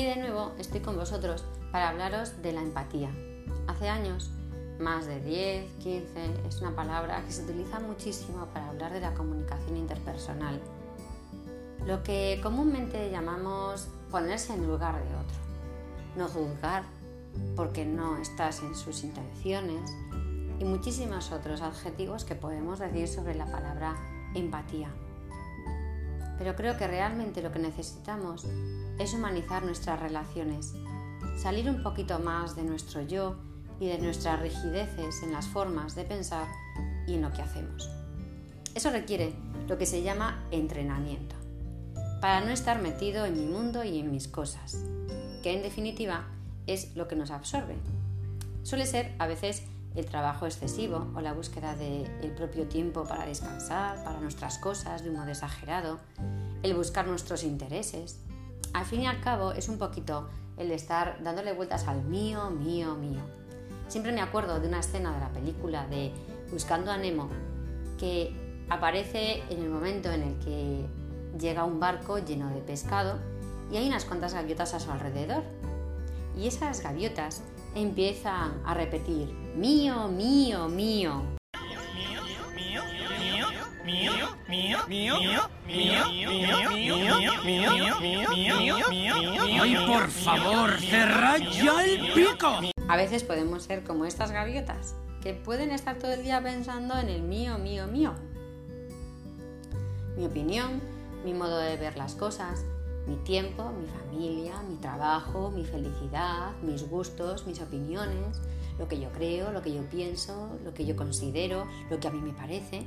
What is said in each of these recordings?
Aquí de nuevo estoy con vosotros para hablaros de la empatía. Hace años, más de 10, 15, es una palabra que se utiliza muchísimo para hablar de la comunicación interpersonal. Lo que comúnmente llamamos ponerse en lugar de otro. No juzgar porque no estás en sus intenciones y muchísimos otros adjetivos que podemos decir sobre la palabra empatía. Pero creo que realmente lo que necesitamos es humanizar nuestras relaciones, salir un poquito más de nuestro yo y de nuestras rigideces en las formas de pensar y en lo que hacemos. Eso requiere lo que se llama entrenamiento, para no estar metido en mi mundo y en mis cosas, que en definitiva es lo que nos absorbe. Suele ser a veces el trabajo excesivo o la búsqueda del propio tiempo para descansar, para nuestras cosas de un modo exagerado, el buscar nuestros intereses. Al fin y al cabo es un poquito el estar dándole vueltas al mío, mío, mío. Siempre me acuerdo de una escena de la película de Buscando a Nemo que aparece en el momento en el que llega un barco lleno de pescado y hay unas cuantas gaviotas a su alrededor. Y esas gaviotas empiezan a repetir mío, mío, mío. ¡Ay, por favor, cerrad ya el pico! A veces podemos ser como estas gaviotas, que pueden estar todo el día pensando en el mío, mío, mío. Mi opinión, mi modo de ver las cosas, mi tiempo, mi familia, mi trabajo, mi felicidad, mis gustos, mis opiniones, lo que yo creo, lo que yo pienso, lo que yo considero, lo que a mí me parece.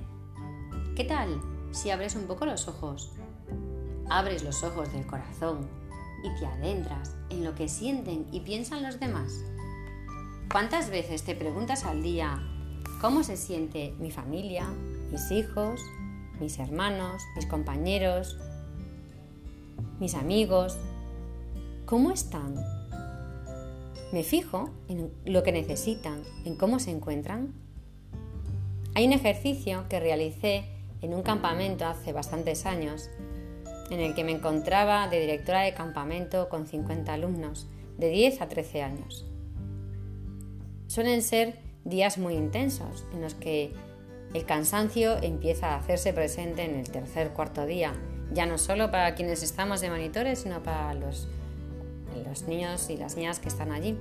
¿Qué tal si abres un poco los ojos? Abres los ojos del corazón y te adentras en lo que sienten y piensan los demás. ¿Cuántas veces te preguntas al día cómo se siente mi familia, mis hijos, mis hermanos, mis compañeros, mis amigos, ¿cómo están? Me fijo en lo que necesitan, en cómo se encuentran. Hay un ejercicio que realicé en un campamento hace bastantes años, en el que me encontraba de directora de campamento con 50 alumnos, de 10 a 13 años. Suelen ser días muy intensos, en los que el cansancio empieza a hacerse presente en el tercer cuarto día ya no solo para quienes estamos de monitores, sino para los, los niños y las niñas que están allí.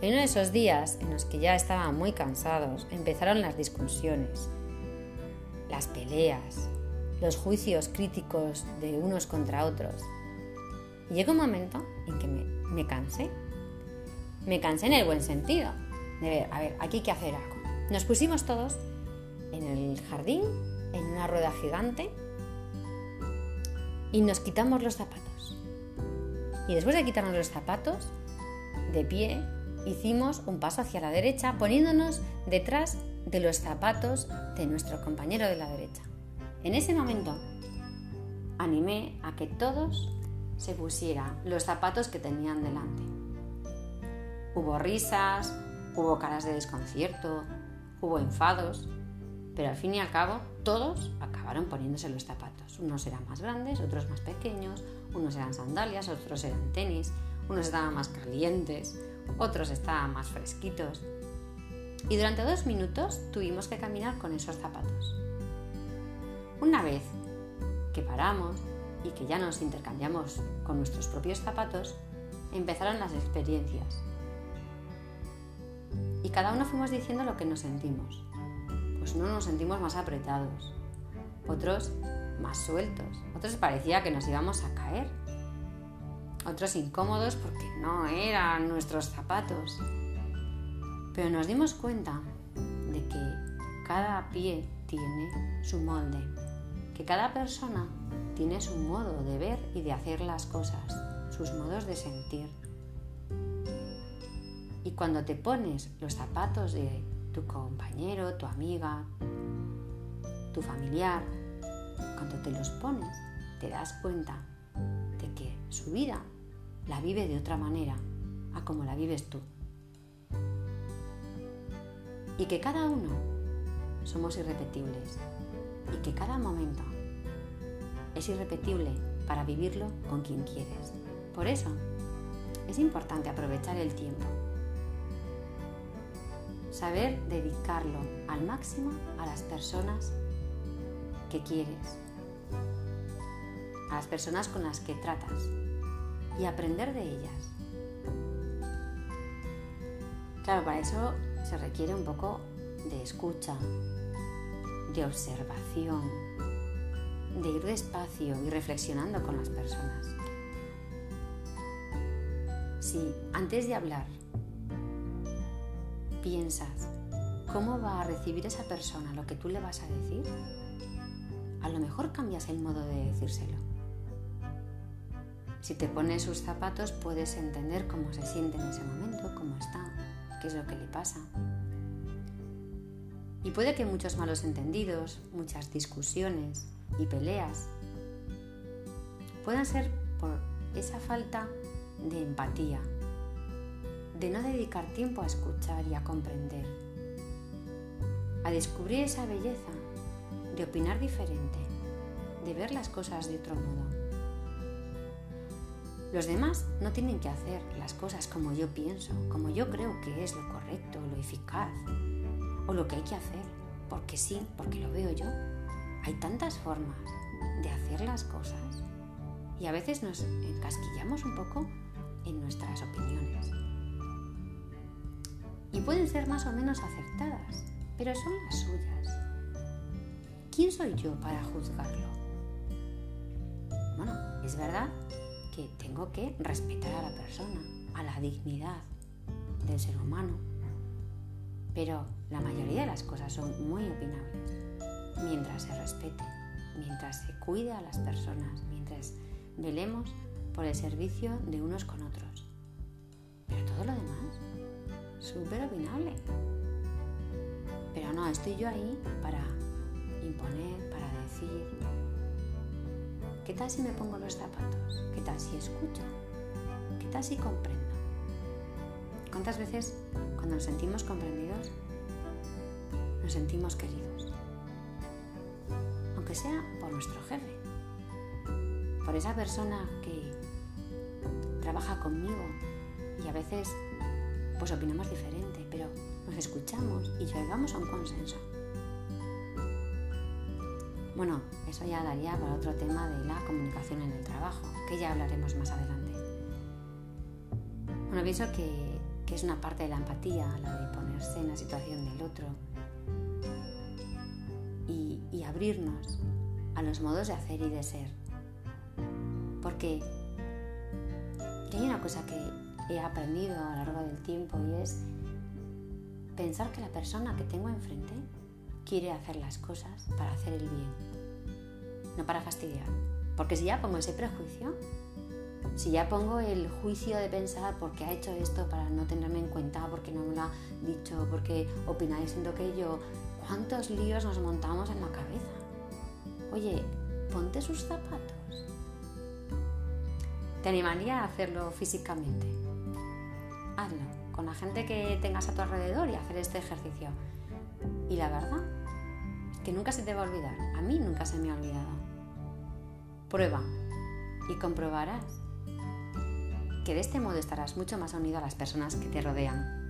En uno de esos días en los que ya estaban muy cansados, empezaron las discusiones, las peleas, los juicios críticos de unos contra otros. Y llegó un momento en que me, me cansé. Me cansé en el buen sentido. De ver, a ver, aquí hay que hacer algo. Nos pusimos todos en el jardín, en una rueda gigante, y nos quitamos los zapatos. Y después de quitarnos los zapatos, de pie, hicimos un paso hacia la derecha poniéndonos detrás de los zapatos de nuestro compañero de la derecha. En ese momento animé a que todos se pusieran los zapatos que tenían delante. Hubo risas, hubo caras de desconcierto, hubo enfados, pero al fin y al cabo todos acabaron poniéndose los zapatos. Unos eran más grandes, otros más pequeños, unos eran sandalias, otros eran tenis, unos estaban más calientes, otros estaban más fresquitos. Y durante dos minutos tuvimos que caminar con esos zapatos. Una vez que paramos y que ya nos intercambiamos con nuestros propios zapatos, empezaron las experiencias. Y cada uno fuimos diciendo lo que nos sentimos no nos sentimos más apretados, otros más sueltos, otros parecía que nos íbamos a caer, otros incómodos porque no eran nuestros zapatos. Pero nos dimos cuenta de que cada pie tiene su molde, que cada persona tiene su modo de ver y de hacer las cosas, sus modos de sentir. Y cuando te pones los zapatos de tu compañero, tu amiga, tu familiar, cuando te los pones, te das cuenta de que su vida la vive de otra manera a como la vives tú. Y que cada uno somos irrepetibles y que cada momento es irrepetible para vivirlo con quien quieres. Por eso, es importante aprovechar el tiempo. Saber dedicarlo al máximo a las personas que quieres, a las personas con las que tratas y aprender de ellas. Claro, para eso se requiere un poco de escucha, de observación, de ir despacio y reflexionando con las personas. Si antes de hablar piensas cómo va a recibir esa persona lo que tú le vas a decir, a lo mejor cambias el modo de decírselo. Si te pones sus zapatos puedes entender cómo se siente en ese momento, cómo está, qué es lo que le pasa. Y puede que muchos malos entendidos, muchas discusiones y peleas puedan ser por esa falta de empatía, de no dedicar tiempo a escuchar y a comprender, a descubrir esa belleza, de opinar diferente, de ver las cosas de otro modo. Los demás no tienen que hacer las cosas como yo pienso, como yo creo que es lo correcto, lo eficaz, o lo que hay que hacer, porque sí, porque lo veo yo. Hay tantas formas de hacer las cosas y a veces nos encasquillamos un poco en nuestras opiniones. Y pueden ser más o menos acertadas, pero son las suyas. ¿Quién soy yo para juzgarlo? Bueno, es verdad que tengo que respetar a la persona, a la dignidad del ser humano, pero la mayoría de las cosas son muy opinables mientras se respete, mientras se cuide a las personas, mientras velemos por el servicio de unos con otros. Pero todo lo demás, súper opinable. Pero no, estoy yo ahí para imponer, para decir. ¿Qué tal si me pongo los zapatos? ¿Qué tal si escucho? ¿Qué tal si comprendo? ¿Cuántas veces cuando nos sentimos comprendidos, nos sentimos queridos? Aunque sea por nuestro jefe, por esa persona que trabaja conmigo y a veces pues opinamos diferente, pero nos escuchamos y llegamos a un consenso. Bueno, eso ya daría para otro tema de la comunicación en el trabajo, que ya hablaremos más adelante. Bueno, pienso que, que es una parte de la empatía, la de ponerse en la situación del otro y, y abrirnos a los modos de hacer y de ser. Porque hay una cosa que he aprendido a lo largo del tiempo y es pensar que la persona que tengo enfrente quiere hacer las cosas para hacer el bien, no para fastidiar. Porque si ya pongo ese prejuicio, si ya pongo el juicio de pensar por qué ha hecho esto para no tenerme en cuenta, porque no me lo ha dicho, porque opináis siendo que yo, ¿cuántos líos nos montamos en la cabeza? Oye, ponte sus zapatos. Te animaría a hacerlo físicamente. Hazlo con la gente que tengas a tu alrededor y hacer este ejercicio. Y la verdad que nunca se te va a olvidar. A mí nunca se me ha olvidado. Prueba y comprobarás que de este modo estarás mucho más unido a las personas que te rodean.